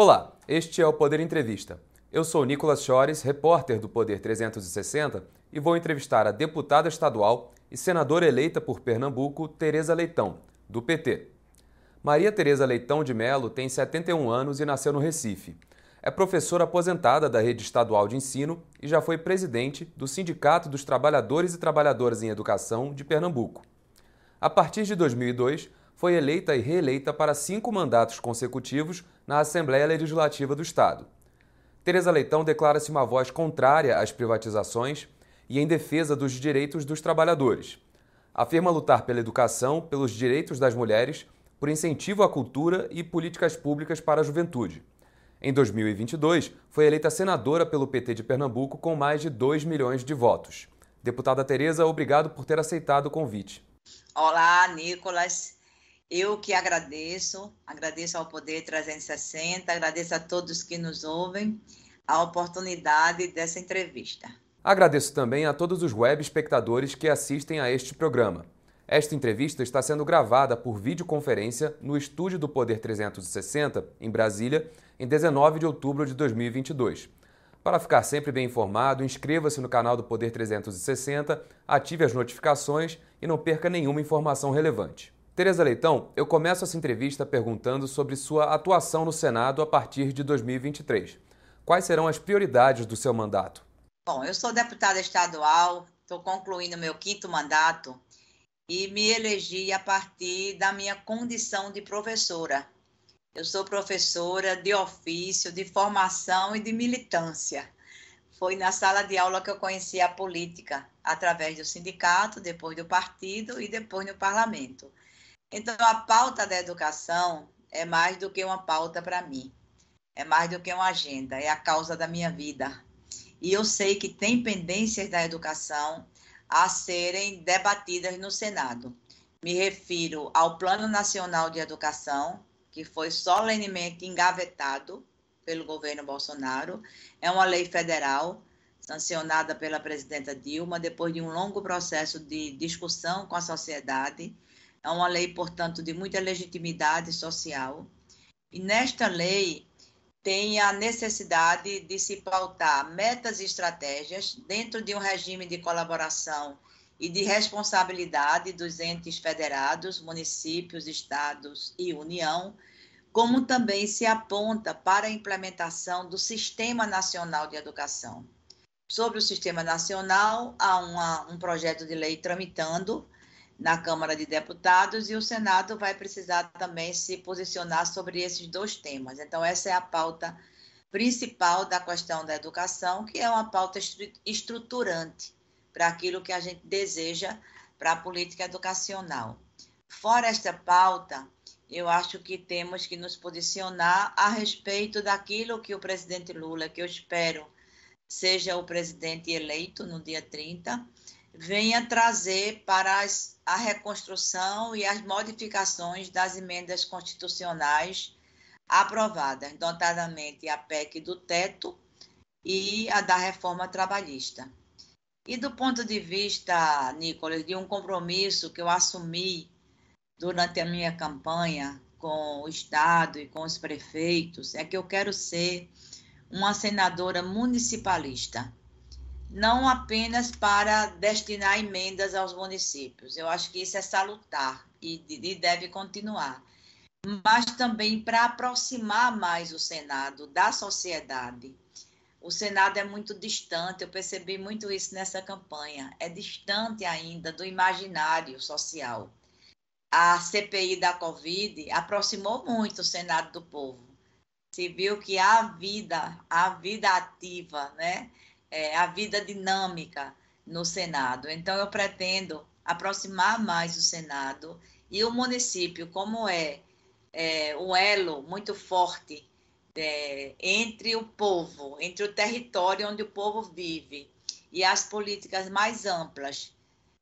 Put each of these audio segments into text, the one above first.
Olá, este é o Poder Entrevista. Eu sou Nicolas Chores, repórter do Poder 360, e vou entrevistar a deputada estadual e senadora eleita por Pernambuco, Tereza Leitão, do PT. Maria Tereza Leitão de Melo tem 71 anos e nasceu no Recife. É professora aposentada da rede estadual de ensino e já foi presidente do Sindicato dos Trabalhadores e Trabalhadoras em Educação de Pernambuco. A partir de 2002, foi eleita e reeleita para cinco mandatos consecutivos na Assembleia Legislativa do Estado. Tereza Leitão declara-se uma voz contrária às privatizações e em defesa dos direitos dos trabalhadores. Afirma lutar pela educação, pelos direitos das mulheres, por incentivo à cultura e políticas públicas para a juventude. Em 2022, foi eleita senadora pelo PT de Pernambuco com mais de 2 milhões de votos. Deputada Tereza, obrigado por ter aceitado o convite. Olá, Nicolas. Eu que agradeço, agradeço ao Poder 360, agradeço a todos que nos ouvem a oportunidade dessa entrevista. Agradeço também a todos os web espectadores que assistem a este programa. Esta entrevista está sendo gravada por videoconferência no estúdio do Poder 360, em Brasília, em 19 de outubro de 2022. Para ficar sempre bem informado, inscreva-se no canal do Poder 360, ative as notificações e não perca nenhuma informação relevante. Tereza Leitão, eu começo essa entrevista perguntando sobre sua atuação no Senado a partir de 2023. Quais serão as prioridades do seu mandato? Bom, eu sou deputada estadual, estou concluindo meu quinto mandato e me elegi a partir da minha condição de professora. Eu sou professora de ofício, de formação e de militância. Foi na sala de aula que eu conheci a política, através do sindicato, depois do partido e depois no parlamento. Então, a pauta da educação é mais do que uma pauta para mim, é mais do que uma agenda, é a causa da minha vida. E eu sei que tem pendências da educação a serem debatidas no Senado. Me refiro ao Plano Nacional de Educação, que foi solenemente engavetado pelo governo Bolsonaro. É uma lei federal sancionada pela presidenta Dilma depois de um longo processo de discussão com a sociedade é uma lei, portanto, de muita legitimidade social. E nesta lei tem a necessidade de se pautar metas e estratégias dentro de um regime de colaboração e de responsabilidade dos entes federados, municípios, estados e União, como também se aponta para a implementação do Sistema Nacional de Educação. Sobre o Sistema Nacional, há uma, um projeto de lei tramitando na Câmara de Deputados e o Senado vai precisar também se posicionar sobre esses dois temas. Então, essa é a pauta principal da questão da educação, que é uma pauta estruturante para aquilo que a gente deseja para a política educacional. Fora esta pauta, eu acho que temos que nos posicionar a respeito daquilo que o presidente Lula, que eu espero seja o presidente eleito no dia 30, venha trazer para as, a reconstrução e as modificações das emendas constitucionais aprovadas, notadamente a PEC do teto e a da reforma trabalhista. E do ponto de vista, Nicolas, de um compromisso que eu assumi durante a minha campanha com o Estado e com os prefeitos, é que eu quero ser uma senadora municipalista não apenas para destinar emendas aos municípios. Eu acho que isso é salutar e, e deve continuar. Mas também para aproximar mais o Senado da sociedade. O Senado é muito distante, eu percebi muito isso nessa campanha. É distante ainda do imaginário social. A CPI da Covid aproximou muito o Senado do povo. Se viu que há vida, há vida ativa, né? É, a vida dinâmica no Senado. Então, eu pretendo aproximar mais o Senado e o município, como é, é um elo muito forte é, entre o povo, entre o território onde o povo vive e as políticas mais amplas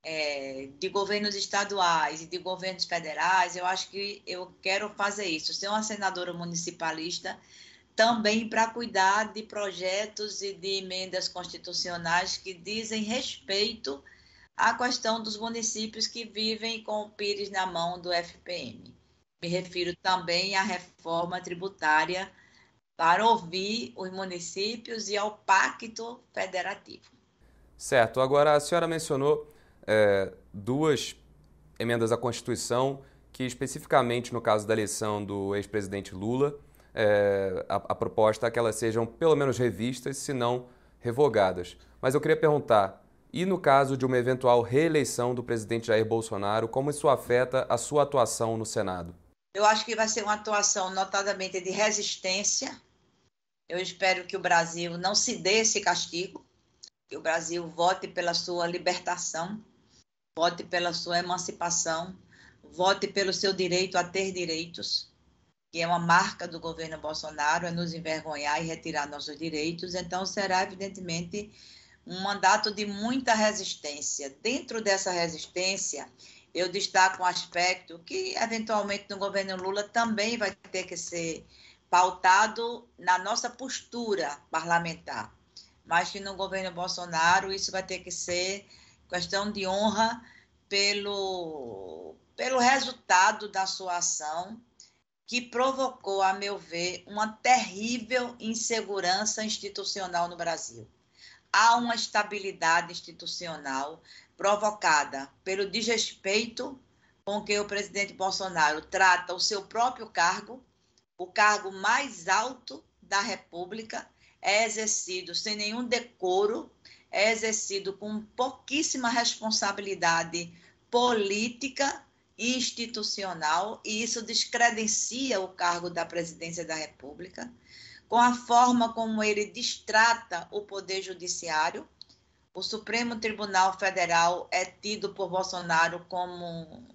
é, de governos estaduais e de governos federais, eu acho que eu quero fazer isso, ser uma senadora municipalista também para cuidar de projetos e de emendas constitucionais que dizem respeito à questão dos municípios que vivem com o Pires na mão do FPM. Me refiro também à reforma tributária para ouvir os municípios e ao pacto federativo. Certo. Agora, a senhora mencionou é, duas emendas à Constituição que, especificamente no caso da eleição do ex-presidente Lula, é, a, a, proposta é que elas sejam pelo menos revistas, se não revogadas. Mas eu queria perguntar, e no caso de uma eventual reeleição do presidente Jair Bolsonaro, como isso afeta a sua atuação no Senado? Eu acho que vai ser uma atuação notadamente de resistência eu espero que o Brasil não se dê esse castigo, que o Brasil vote pela sua libertação, vote pela sua emancipação, vote pelo seu direito a ter direitos, que é uma marca do governo Bolsonaro, é nos envergonhar e retirar nossos direitos. Então, será, evidentemente, um mandato de muita resistência. Dentro dessa resistência, eu destaco um aspecto que, eventualmente, no governo Lula também vai ter que ser pautado na nossa postura parlamentar. Mas que no governo Bolsonaro isso vai ter que ser questão de honra pelo, pelo resultado da sua ação, que provocou, a meu ver, uma terrível insegurança institucional no Brasil. Há uma estabilidade institucional provocada pelo desrespeito com que o presidente Bolsonaro trata o seu próprio cargo o cargo mais alto da República é exercido sem nenhum decoro, é exercido com pouquíssima responsabilidade política institucional, e isso descredencia o cargo da presidência da República, com a forma como ele distrata o poder judiciário. O Supremo Tribunal Federal é tido por Bolsonaro como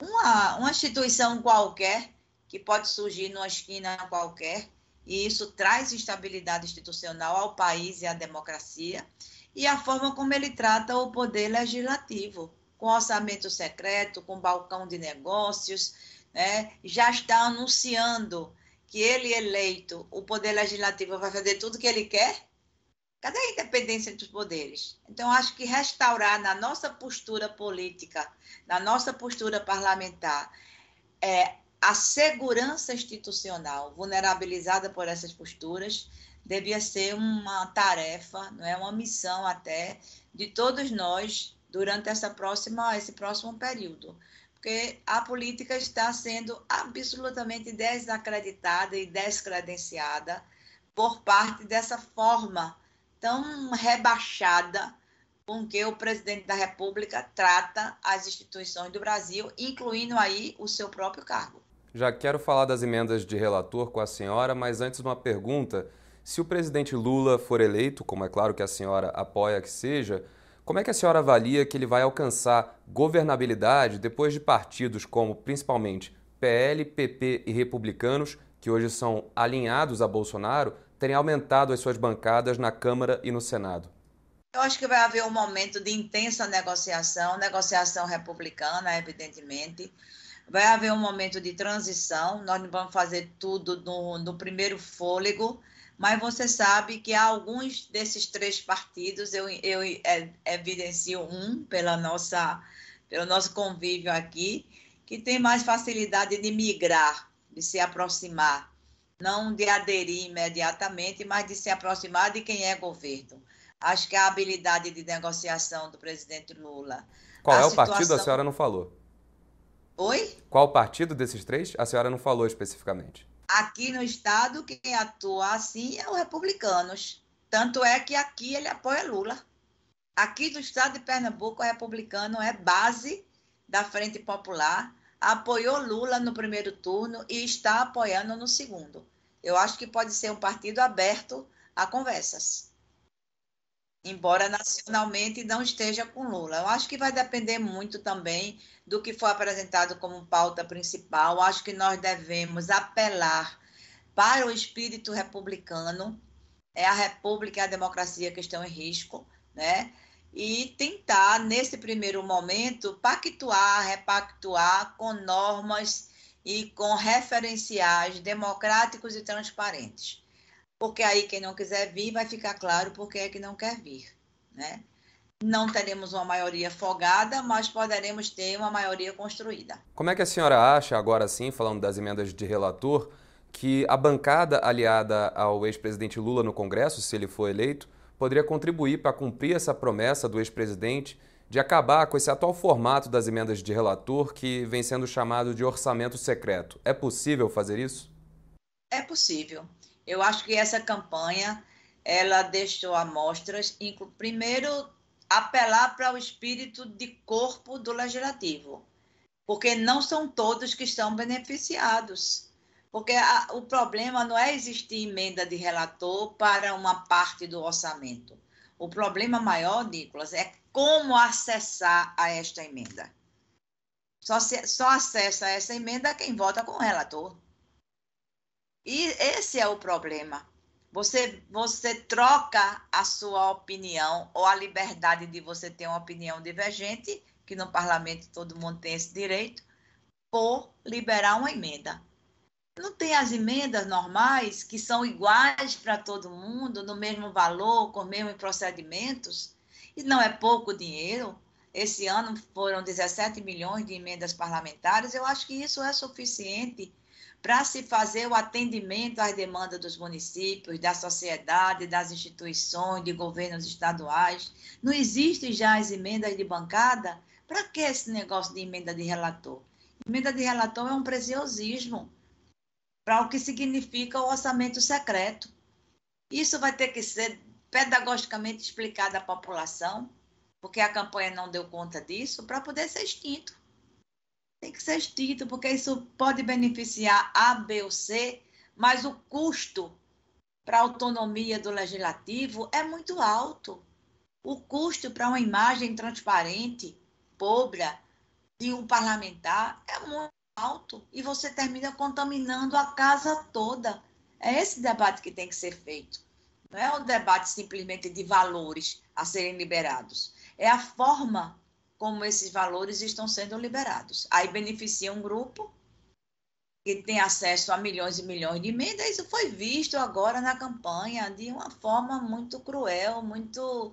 uma, uma instituição qualquer que pode surgir numa esquina qualquer, e isso traz instabilidade institucional ao país e à democracia, e a forma como ele trata o poder legislativo, com orçamento secreto, com balcão de negócios, né? já está anunciando que ele eleito, o poder legislativo vai fazer tudo o que ele quer. Cadê a independência entre os poderes? Então, acho que restaurar na nossa postura política, na nossa postura parlamentar, é, a segurança institucional vulnerabilizada por essas posturas devia ser uma tarefa, não é uma missão até de todos nós durante essa próxima esse próximo período, porque a política está sendo absolutamente desacreditada e descredenciada por parte dessa forma tão rebaixada com que o presidente da República trata as instituições do Brasil, incluindo aí o seu próprio cargo. Já quero falar das emendas de relator com a senhora, mas antes uma pergunta. Se o presidente Lula for eleito, como é claro que a senhora apoia que seja, como é que a senhora avalia que ele vai alcançar governabilidade depois de partidos como, principalmente, PL, PP e republicanos, que hoje são alinhados a Bolsonaro, terem aumentado as suas bancadas na Câmara e no Senado? Eu acho que vai haver um momento de intensa negociação, negociação republicana, evidentemente. Vai haver um momento de transição, nós não vamos fazer tudo no, no primeiro fôlego, mas você sabe que há alguns desses três partidos, eu, eu é, evidencio um pela nossa, pelo nosso convívio aqui, que tem mais facilidade de migrar, de se aproximar, não de aderir imediatamente, mas de se aproximar de quem é governo. Acho que a habilidade de negociação do presidente Lula. Qual é o situação... partido? A senhora não falou. Oi? Qual partido desses três? A senhora não falou especificamente. Aqui no estado, quem atua assim é o Republicanos. Tanto é que aqui ele apoia Lula. Aqui do estado de Pernambuco, o republicano é base da Frente Popular, apoiou Lula no primeiro turno e está apoiando no segundo. Eu acho que pode ser um partido aberto a conversas embora nacionalmente não esteja com Lula. Eu acho que vai depender muito também do que for apresentado como pauta principal. Eu acho que nós devemos apelar para o espírito republicano, é a república e a democracia que estão em risco, né? E tentar, nesse primeiro momento, pactuar, repactuar com normas e com referenciais democráticos e transparentes porque aí quem não quiser vir vai ficar claro porque é que não quer vir, né? Não teremos uma maioria folgada, mas poderemos ter uma maioria construída. Como é que a senhora acha, agora sim, falando das emendas de relator, que a bancada aliada ao ex-presidente Lula no Congresso, se ele for eleito, poderia contribuir para cumprir essa promessa do ex-presidente de acabar com esse atual formato das emendas de relator que vem sendo chamado de orçamento secreto. É possível fazer isso? É possível. Eu acho que essa campanha ela deixou amostras, primeiro apelar para o espírito de corpo do legislativo, porque não são todos que estão beneficiados. Porque a, o problema não é existir emenda de relator para uma parte do orçamento. O problema maior, Nicolas, é como acessar a esta emenda. Só, se, só acessa essa emenda quem vota com o relator. E esse é o problema. Você, você troca a sua opinião ou a liberdade de você ter uma opinião divergente, que no parlamento todo mundo tem esse direito, por liberar uma emenda. Não tem as emendas normais que são iguais para todo mundo, no mesmo valor, com os mesmos procedimentos, e não é pouco dinheiro. Esse ano foram 17 milhões de emendas parlamentares. Eu acho que isso é suficiente para se fazer o atendimento às demandas dos municípios, da sociedade, das instituições, de governos estaduais. Não existe já as emendas de bancada? Para que esse negócio de emenda de relator? Emenda de relator é um preciosismo para o que significa o orçamento secreto. Isso vai ter que ser pedagogicamente explicado à população, porque a campanha não deu conta disso, para poder ser extinto tem que ser extinto, porque isso pode beneficiar A, B ou C, mas o custo para a autonomia do legislativo é muito alto. O custo para uma imagem transparente, pobre, de um parlamentar é muito alto e você termina contaminando a casa toda. É esse debate que tem que ser feito. Não é um debate simplesmente de valores a serem liberados. É a forma como esses valores estão sendo liberados. Aí beneficia um grupo que tem acesso a milhões e milhões de emendas. Isso foi visto agora na campanha de uma forma muito cruel, muito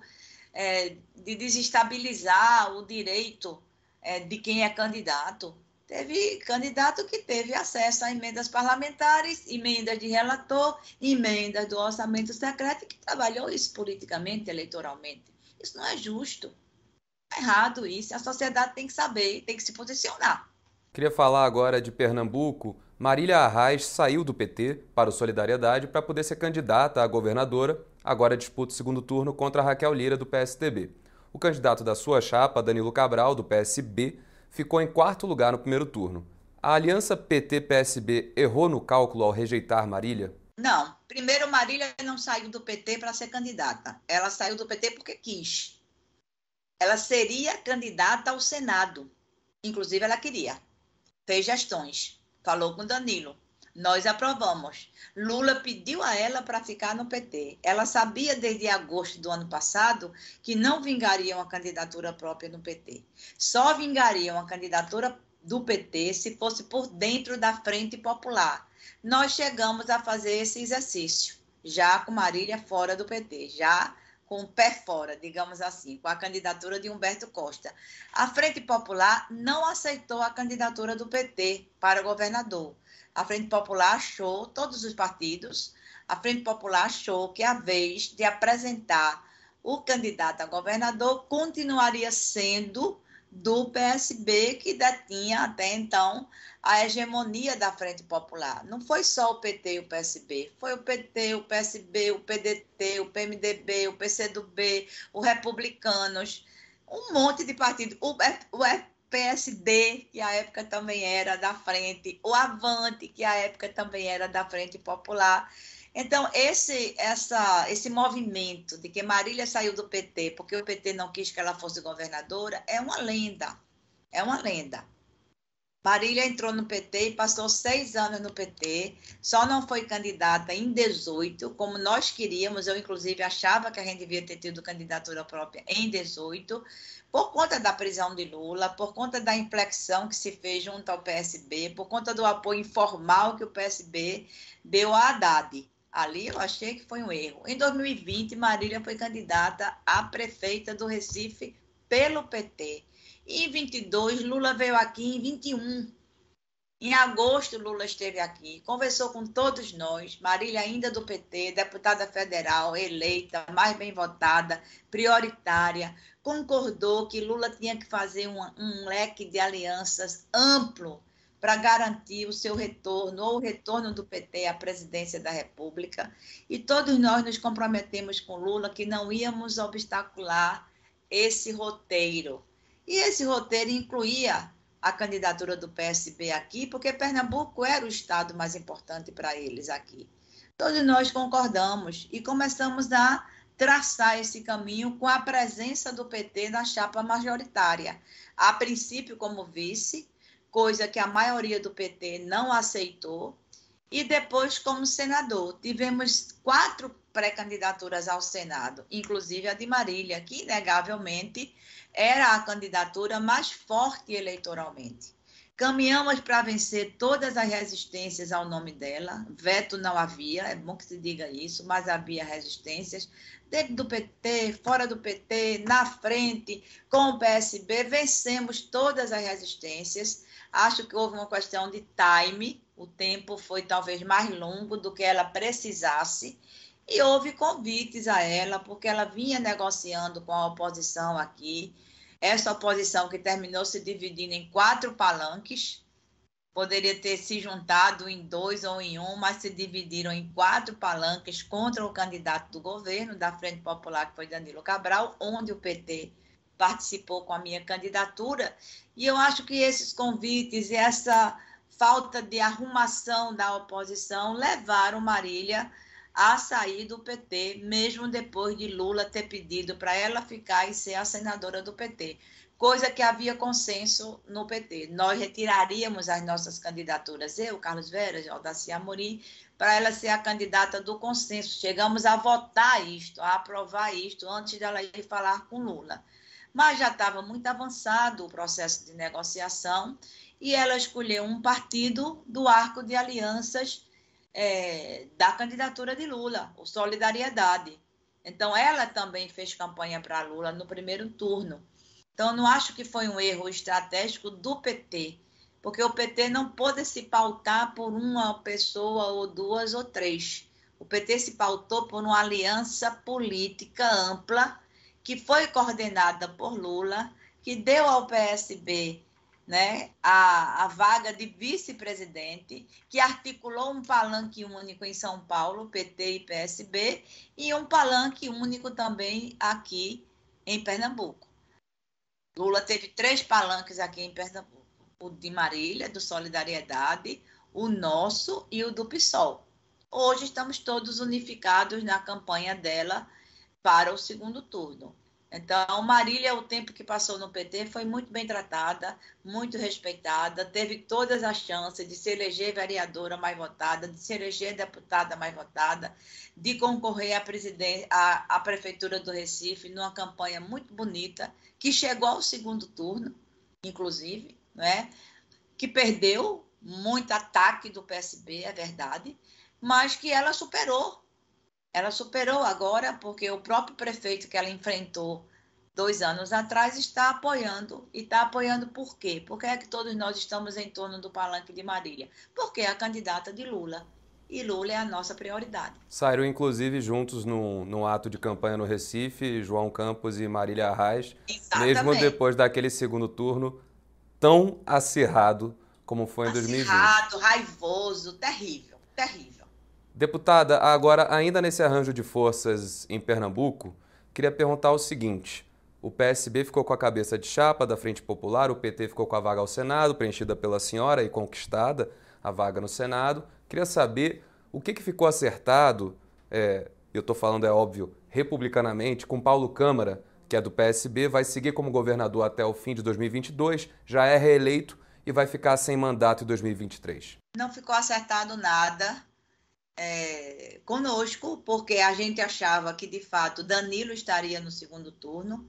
é, de desestabilizar o direito é, de quem é candidato. Teve candidato que teve acesso a emendas parlamentares, emendas de relator, emendas do orçamento secreto, que trabalhou isso politicamente, eleitoralmente. Isso não é justo errado isso. A sociedade tem que saber, tem que se posicionar. Queria falar agora de Pernambuco. Marília Arraes saiu do PT para o Solidariedade para poder ser candidata a governadora. Agora disputa o segundo turno contra Raquel Lira, do PSDB. O candidato da sua chapa, Danilo Cabral, do PSB, ficou em quarto lugar no primeiro turno. A aliança PT-PSB errou no cálculo ao rejeitar Marília? Não. Primeiro, Marília não saiu do PT para ser candidata. Ela saiu do PT porque quis ela seria candidata ao Senado. Inclusive, ela queria. Fez gestões. Falou com Danilo. Nós aprovamos. Lula pediu a ela para ficar no PT. Ela sabia desde agosto do ano passado que não vingaria uma candidatura própria no PT. Só vingaria uma candidatura do PT se fosse por dentro da Frente Popular. Nós chegamos a fazer esse exercício, já com Marília fora do PT, já com o pé fora, digamos assim, com a candidatura de Humberto Costa. A Frente Popular não aceitou a candidatura do PT para governador. A Frente Popular achou, todos os partidos, a Frente Popular achou que a vez de apresentar o candidato a governador continuaria sendo do PSB, que detinha até então a hegemonia da Frente Popular. Não foi só o PT e o PSB, foi o PT, o PSB, o PDT, o PMDB, o PCdoB, o Republicanos, um monte de partidos. O, o PSD, que à época também era da Frente, o Avante, que à época também era da Frente Popular. Então, esse, essa, esse movimento de que Marília saiu do PT porque o PT não quis que ela fosse governadora é uma lenda. É uma lenda. Marília entrou no PT e passou seis anos no PT, só não foi candidata em 18, como nós queríamos. Eu, inclusive, achava que a gente devia ter tido candidatura própria em 18, por conta da prisão de Lula, por conta da inflexão que se fez junto ao PSB, por conta do apoio informal que o PSB deu a Haddad. Ali eu achei que foi um erro. Em 2020, Marília foi candidata a prefeita do Recife pelo PT. Em 22, Lula veio aqui em 21 Em agosto, Lula esteve aqui, conversou com todos nós, Marília ainda do PT, deputada federal, eleita, mais bem votada, prioritária, concordou que Lula tinha que fazer um, um leque de alianças amplo para garantir o seu retorno ou o retorno do PT à presidência da República. E todos nós nos comprometemos com Lula que não íamos obstacular esse roteiro. E esse roteiro incluía a candidatura do PSB aqui, porque Pernambuco era o estado mais importante para eles aqui. Todos nós concordamos e começamos a traçar esse caminho com a presença do PT na chapa majoritária. A princípio, como vice, coisa que a maioria do PT não aceitou, e depois como senador. Tivemos quatro pré-candidaturas ao Senado, inclusive a de Marília, que inegavelmente era a candidatura mais forte eleitoralmente. Caminhamos para vencer todas as resistências ao nome dela. Veto não havia, é bom que se diga isso, mas havia resistências. Dentro do PT, fora do PT, na frente, com o PSB, vencemos todas as resistências. Acho que houve uma questão de time, o tempo foi talvez mais longo do que ela precisasse. E houve convites a ela, porque ela vinha negociando com a oposição aqui. Essa oposição que terminou se dividindo em quatro palanques, poderia ter se juntado em dois ou em um, mas se dividiram em quatro palanques contra o candidato do governo, da Frente Popular, que foi Danilo Cabral, onde o PT participou com a minha candidatura. E eu acho que esses convites e essa falta de arrumação da oposição levaram Marília a sair do PT, mesmo depois de Lula ter pedido para ela ficar e ser a senadora do PT, coisa que havia consenso no PT. Nós retiraríamos as nossas candidaturas, eu, Carlos Veras, Aldaci Amorim, para ela ser a candidata do consenso. Chegamos a votar isto, a aprovar isto, antes dela ir falar com Lula. Mas já estava muito avançado o processo de negociação e ela escolheu um partido do arco de alianças é, da candidatura de Lula, o Solidariedade. Então, ela também fez campanha para Lula no primeiro turno. Então, não acho que foi um erro estratégico do PT, porque o PT não pôde se pautar por uma pessoa ou duas ou três. O PT se pautou por uma aliança política ampla que foi coordenada por Lula, que deu ao PSB né, a, a vaga de vice-presidente, que articulou um palanque único em São Paulo, PT e PSB, e um palanque único também aqui em Pernambuco. Lula teve três palanques aqui em Pernambuco: o de Marília, do Solidariedade, o nosso e o do PSOL. Hoje estamos todos unificados na campanha dela para o segundo turno. Então, Marília, o tempo que passou no PT, foi muito bem tratada, muito respeitada, teve todas as chances de se eleger vereadora mais votada, de se eleger deputada mais votada, de concorrer à, à, à Prefeitura do Recife numa campanha muito bonita, que chegou ao segundo turno, inclusive, né? que perdeu muito ataque do PSB, é verdade, mas que ela superou ela superou agora, porque o próprio prefeito que ela enfrentou dois anos atrás está apoiando. E está apoiando por quê? Porque é que todos nós estamos em torno do palanque de Marília? Porque é a candidata de Lula. E Lula é a nossa prioridade. Saíram, inclusive, juntos num, num ato de campanha no Recife, João Campos e Marília Arraes. Exatamente. Mesmo depois daquele segundo turno tão acirrado como foi em acirrado, 2020. Acirrado, raivoso, terrível, terrível. Deputada, agora, ainda nesse arranjo de forças em Pernambuco, queria perguntar o seguinte: o PSB ficou com a cabeça de chapa da Frente Popular, o PT ficou com a vaga ao Senado, preenchida pela senhora e conquistada a vaga no Senado. Queria saber o que, que ficou acertado, é, eu estou falando, é óbvio, republicanamente, com Paulo Câmara, que é do PSB, vai seguir como governador até o fim de 2022, já é reeleito e vai ficar sem mandato em 2023. Não ficou acertado nada é, conosco, porque a gente achava que, de fato, Danilo estaria no segundo turno.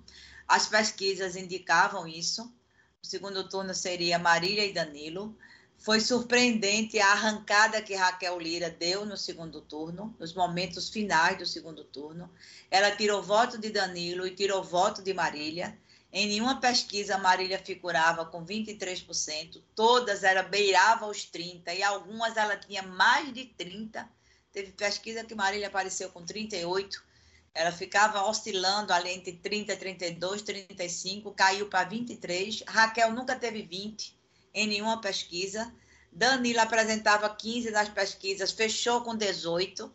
As pesquisas indicavam isso. O segundo turno seria Marília e Danilo. Foi surpreendente a arrancada que Raquel Lira deu no segundo turno, nos momentos finais do segundo turno. Ela tirou voto de Danilo e tirou voto de Marília. Em nenhuma pesquisa Marília figurava com 23%, todas ela beirava os 30 e algumas ela tinha mais de 30. Teve pesquisa que Marília apareceu com 38. Ela ficava oscilando ali entre 30, 32, 35, caiu para 23. Raquel nunca teve 20 em nenhuma pesquisa. Danilo apresentava 15 nas pesquisas, fechou com 18.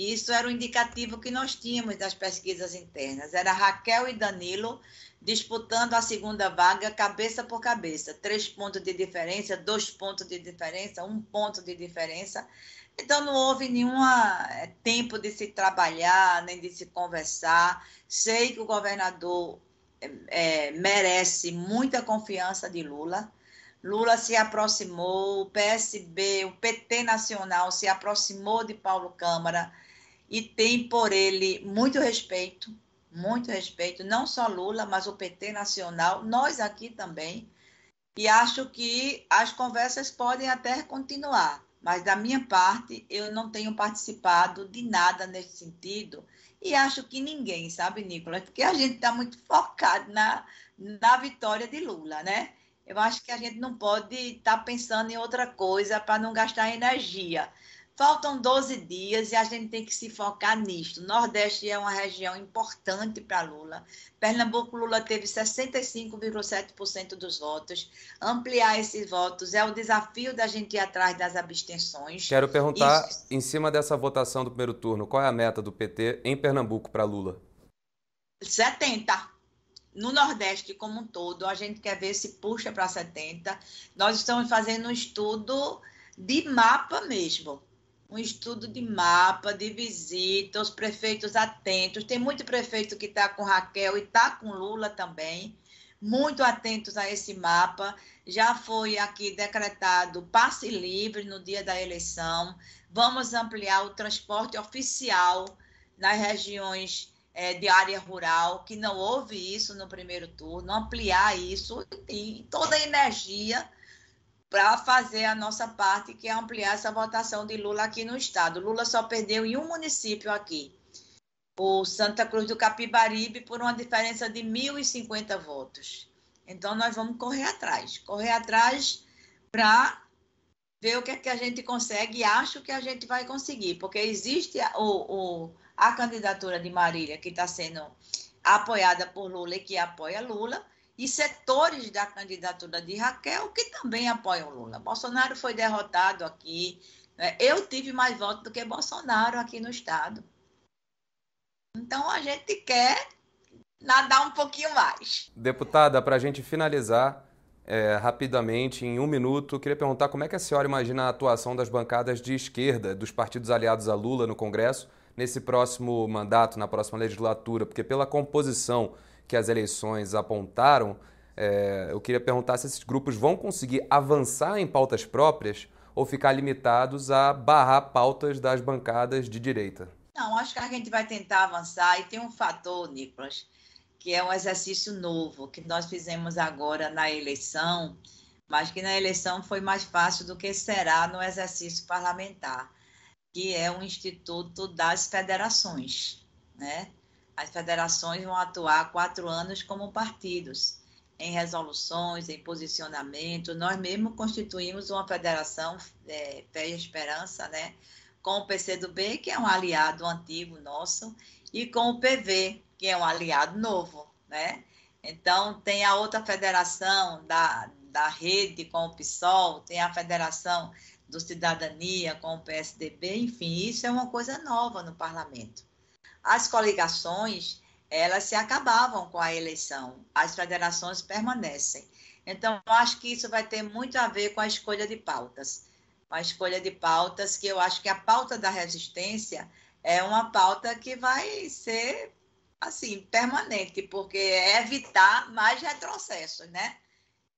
E isso era o indicativo que nós tínhamos das pesquisas internas. Era Raquel e Danilo disputando a segunda vaga cabeça por cabeça. Três pontos de diferença, dois pontos de diferença, um ponto de diferença. Então, não houve nenhum eh, tempo de se trabalhar, nem de se conversar. Sei que o governador é, merece muita confiança de Lula. Lula se aproximou, o PSB, o PT nacional se aproximou de Paulo Câmara e tem por ele muito respeito, muito respeito, não só Lula, mas o PT nacional, nós aqui também. E acho que as conversas podem até continuar, mas da minha parte, eu não tenho participado de nada nesse sentido. E acho que ninguém, sabe, Nicolas? Porque a gente está muito focado na, na vitória de Lula, né? Eu acho que a gente não pode estar tá pensando em outra coisa para não gastar energia. Faltam 12 dias e a gente tem que se focar nisto. Nordeste é uma região importante para Lula. Pernambuco, Lula teve 65,7% dos votos. Ampliar esses votos é o desafio da gente ir atrás das abstenções. Quero perguntar, e... em cima dessa votação do primeiro turno, qual é a meta do PT em Pernambuco para Lula? 70 no Nordeste como um todo, a gente quer ver se puxa para 70. Nós estamos fazendo um estudo de mapa mesmo. Um estudo de mapa, de visita, os prefeitos atentos. Tem muito prefeito que está com Raquel e está com Lula também. Muito atentos a esse mapa. Já foi aqui decretado passe livre no dia da eleição. Vamos ampliar o transporte oficial nas regiões é, de área rural, que não houve isso no primeiro turno, ampliar isso e toda a energia para fazer a nossa parte, que é ampliar essa votação de Lula aqui no estado. Lula só perdeu em um município aqui, o Santa Cruz do Capibaribe, por uma diferença de 1.050 votos. Então, nós vamos correr atrás, correr atrás para ver o que, é que a gente consegue e acho que a gente vai conseguir, porque existe o, o a candidatura de Marília, que está sendo apoiada por Lula e que apoia Lula, e setores da candidatura de Raquel que também apoiam Lula. Bolsonaro foi derrotado aqui. Né? Eu tive mais votos do que Bolsonaro aqui no Estado. Então a gente quer nadar um pouquinho mais. Deputada, para a gente finalizar é, rapidamente, em um minuto, queria perguntar como é que a senhora imagina a atuação das bancadas de esquerda, dos partidos aliados a Lula no Congresso, nesse próximo mandato, na próxima legislatura? Porque pela composição que as eleições apontaram, é, eu queria perguntar se esses grupos vão conseguir avançar em pautas próprias ou ficar limitados a barrar pautas das bancadas de direita. Não, acho que a gente vai tentar avançar e tem um fator, Nicolas, que é um exercício novo que nós fizemos agora na eleição, mas que na eleição foi mais fácil do que será no exercício parlamentar que é o Instituto das Federações. Né? As federações vão atuar quatro anos como partidos, em resoluções, em posicionamento. Nós mesmo constituímos uma federação, é, Fé e Esperança, né? com o PCdoB, que é um aliado antigo nosso, e com o PV, que é um aliado novo. Né? Então, tem a outra federação da, da rede com o PSOL, tem a federação do Cidadania com o PSDB, enfim, isso é uma coisa nova no parlamento. As coligações, elas se acabavam com a eleição, as federações permanecem. Então, acho que isso vai ter muito a ver com a escolha de pautas. A escolha de pautas, que eu acho que a pauta da resistência é uma pauta que vai ser, assim, permanente, porque é evitar mais retrocessos, né?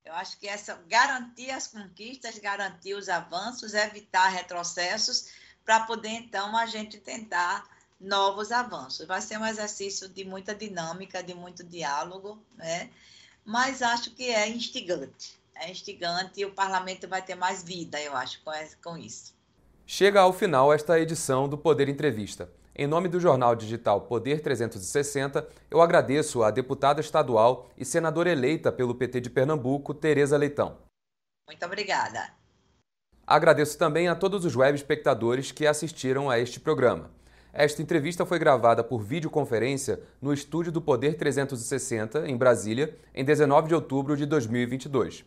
Eu acho que essa garantir as conquistas, garantir os avanços, evitar retrocessos, para poder então a gente tentar novos avanços. Vai ser um exercício de muita dinâmica, de muito diálogo, né? Mas acho que é instigante. É instigante e o parlamento vai ter mais vida, eu acho, com isso. Chega ao final esta edição do Poder Entrevista. Em nome do jornal digital Poder 360, eu agradeço à deputada estadual e senadora eleita pelo PT de Pernambuco, Tereza Leitão. Muito obrigada. Agradeço também a todos os web espectadores que assistiram a este programa. Esta entrevista foi gravada por videoconferência no estúdio do Poder 360, em Brasília, em 19 de outubro de 2022.